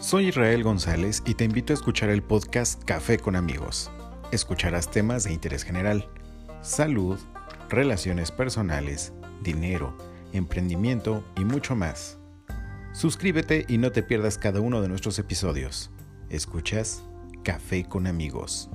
Soy Israel González y te invito a escuchar el podcast Café con amigos. Escucharás temas de interés general, salud, relaciones personales, dinero, emprendimiento y mucho más. Suscríbete y no te pierdas cada uno de nuestros episodios. Escuchas Café con amigos.